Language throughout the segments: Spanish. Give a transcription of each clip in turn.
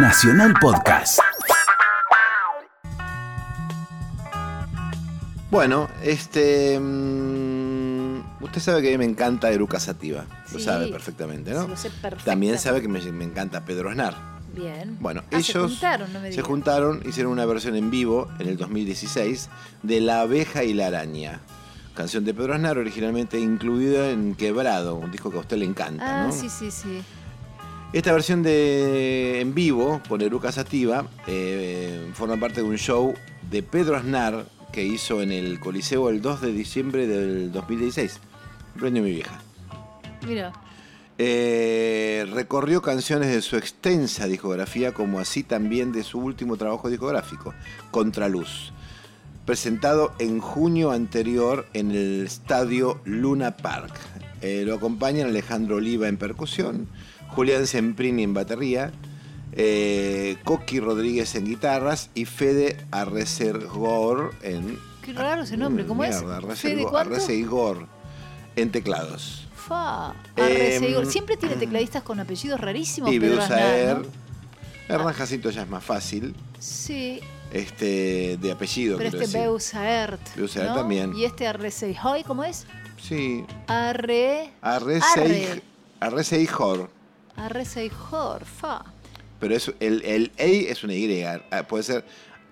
Nacional Podcast. Bueno, este. mm, usted sabe que a mí me encanta Eruca Sativa. Lo Sí. sabe perfectamente, ¿no? Sí, lo sé perfectamente. También sabe que me, me encanta Pedro Aznar. Bien. Bueno, Ah, se ellos juntaron, no me se juntaron, hicieron una versión en vivo en el 2016 de La abeja y la araña. Canción de Pedro Aznar, originalmente incluida en Quebrado, un disco que a usted le encanta, Ah, ¿no? sí, sí, sí. Esta versión de en vivo con Eruca Sativa eh, forma parte de un show de Pedro Aznar que hizo en el Coliseo el 2 de diciembre del 2016. Premio mi vieja. Mira. Eh, recorrió canciones de su extensa discografía, como así también de su último trabajo discográfico, Contraluz, presentado en junio anterior en el estadio Luna Park. Eh, lo acompañan Alejandro Oliva en percusión, Julián Semprini en batería, eh, Coqui Rodríguez en guitarras y Fede Arrecergor en... Qué raro ese nombre, ¿cómo es? Mierda, ¿Fede Arrecergor- cuánto? Arrecergor en teclados. Fa. Em, Arreceigor. Siempre tiene tecladistas con apellidos rarísimos. Y Pedro Aznar, Beusaer. ¿no? Hernán Jacinto ya es más fácil. Sí, Este, de apellido, pero este. Beusaert. Beusaert ¿no? también. Y este Arreceijoy, ¿cómo es? Sí. Arre. Arreceig- Arreceijor. Arreceijor, fa. Pero es, el, el EI es una Y. Ah, Puede ser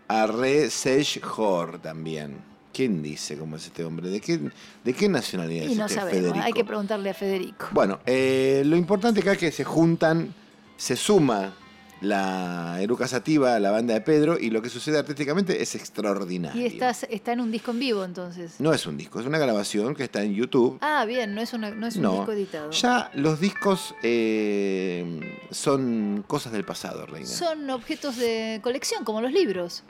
Arreceijor también. ¿Quién dice cómo es este hombre? ¿De qué, de qué nacionalidad Y es no este sabemos, Federico? hay que preguntarle a Federico. Bueno, eh, lo importante acá es que se juntan, se suma la Eruca Sativa, la banda de Pedro, y lo que sucede artísticamente es extraordinario. Y estás, está en un disco en vivo entonces. No es un disco, es una grabación que está en YouTube. Ah, bien, no es, una- no es un No, disco editado. ya los discos eh, son cosas del pasado, Reina. Son objetos de colección, como los libros.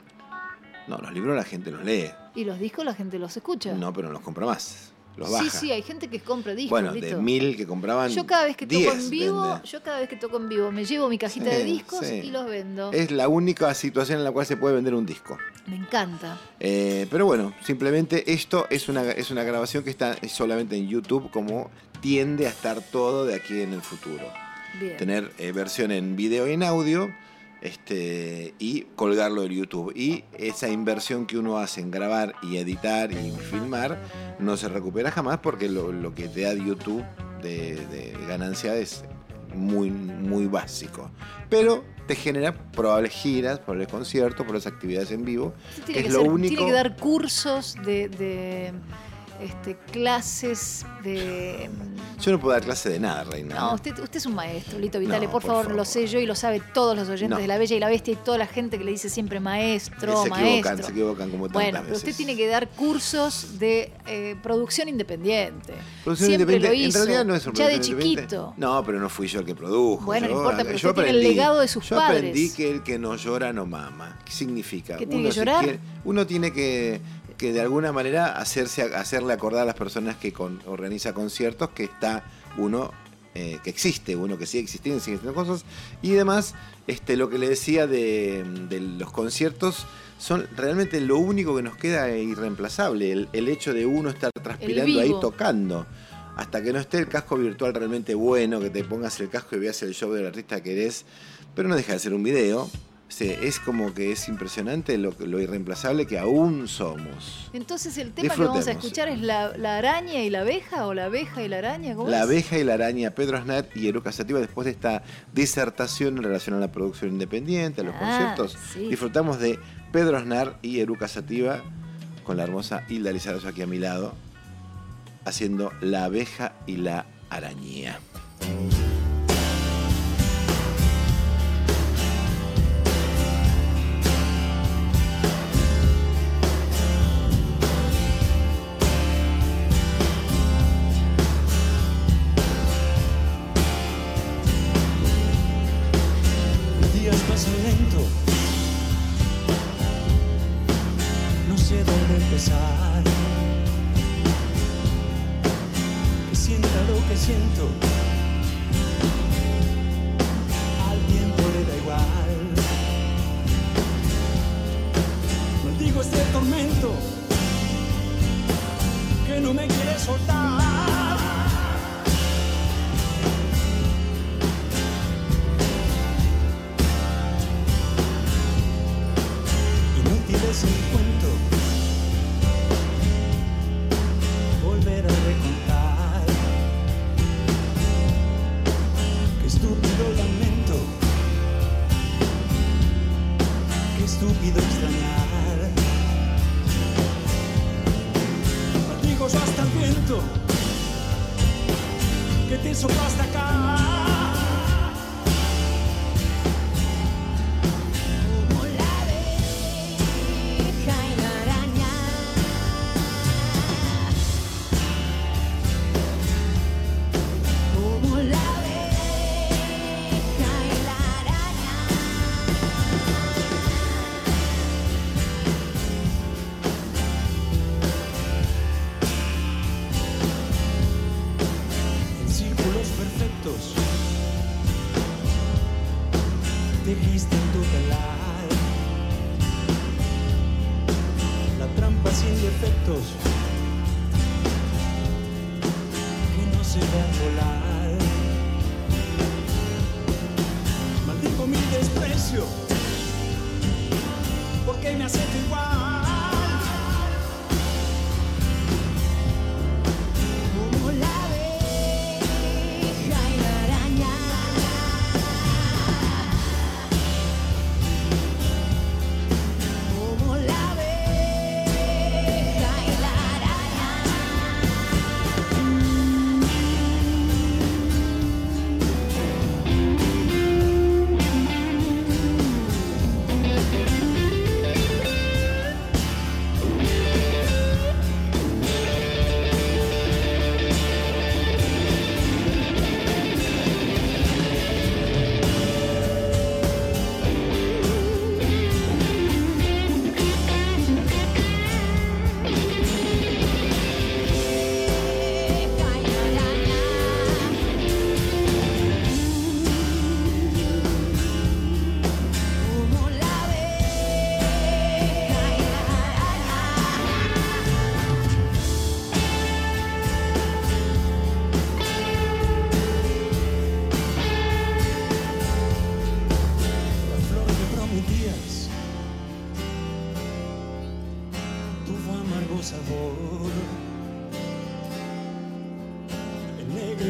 No, los libros la gente los lee. Y los discos la gente los escucha. No, pero no los compra más. Los sí, baja. sí, hay gente que compra discos. bueno, de listo. mil que compraban. Yo cada vez que toco 10 en vivo, vende. yo cada vez que toco en vivo me llevo mi cajita Sí, de discos sí. y los vendo. Es la única situación en la cual se puede vender un disco. Me encanta. Eh, pero bueno, simplemente esto es una, es una grabación que está solamente en YouTube, como tiende a estar todo de aquí en el futuro. Bien. Tener eh, versión en video y en audio este, y colgarlo en YouTube. Y esa inversión que uno hace en grabar y editar y filmar no se recupera jamás porque lo, lo que te da YouTube de, de ganancia es muy, muy básico. Pero te genera probables giras, probables conciertos, probables actividades en vivo. Tiene, es que lo ser- único- tiene que dar cursos de, de, este, clases de... Yo no puedo dar clase de nada, Reina. No, usted, usted es un maestro, Lito Vitale, No, por, por favor, favor. lo sé yo y lo sabe todos los oyentes No. de La Bella y la Bestia y toda la gente que le dice siempre maestro, se maestro. equivocan, se equivocan como tantas Bueno, pero usted tiene que dar cursos de eh, producción independiente. Producción Siempre independiente, lo hizo. en realidad no es un Ya de chiquito. No, pero no fui yo el que produjo. Bueno, no Yo- importa, pero yo usted tiene el legado de sus yo padres. aprendí que el que no llora no mama. ¿Qué significa? ¿Que tiene Uno que si llorar? quiere- uno tiene que, que de alguna manera hacerse, hacerle acordar a las personas que con- organiza conciertos que está uno eh, que existe, uno que sigue existiendo, sigue haciendo cosas. Y además, este, lo que le decía de, de los conciertos son realmente lo único que nos queda irreemplazable. El, el hecho de uno estar transpirando ahí tocando. Hasta que no esté el casco virtual realmente bueno, que te pongas el casco y veas el show del artista que eres, pero no deja de ser un video. Sea, es como que es impresionante lo, lo irreemplazable que aún somos. Entonces el tema que vamos a escuchar es la, la araña y la abeja o la abeja y la araña. ¿cómo La es? abeja y la araña, Pedro Aznar y Eruca Sativa, después de esta disertación en relación a la producción independiente, a los Ah, conciertos, sí. disfrutamos de Pedro Aznar y Eruca Sativa con la hermosa Hilda Lizarazo aquí a mi lado, haciendo la abeja y la araña. estúpido extrañar. Latigos hasta el viento que te sopla hasta acá. sin defectos que no se va a volar. Maldijo mi desprecio.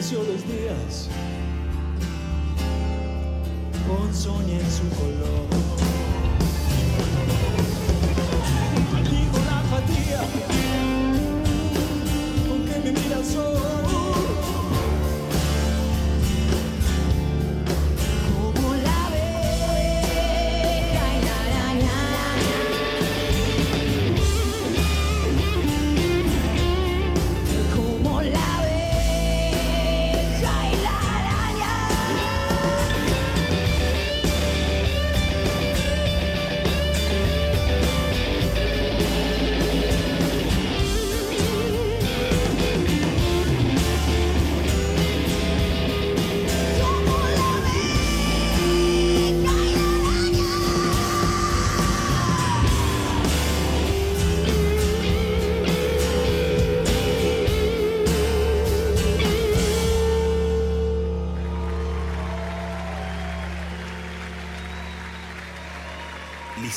desprecio los días con soña en su color.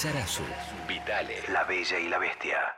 Sarazu, Vitale, La Bella y la Bestia.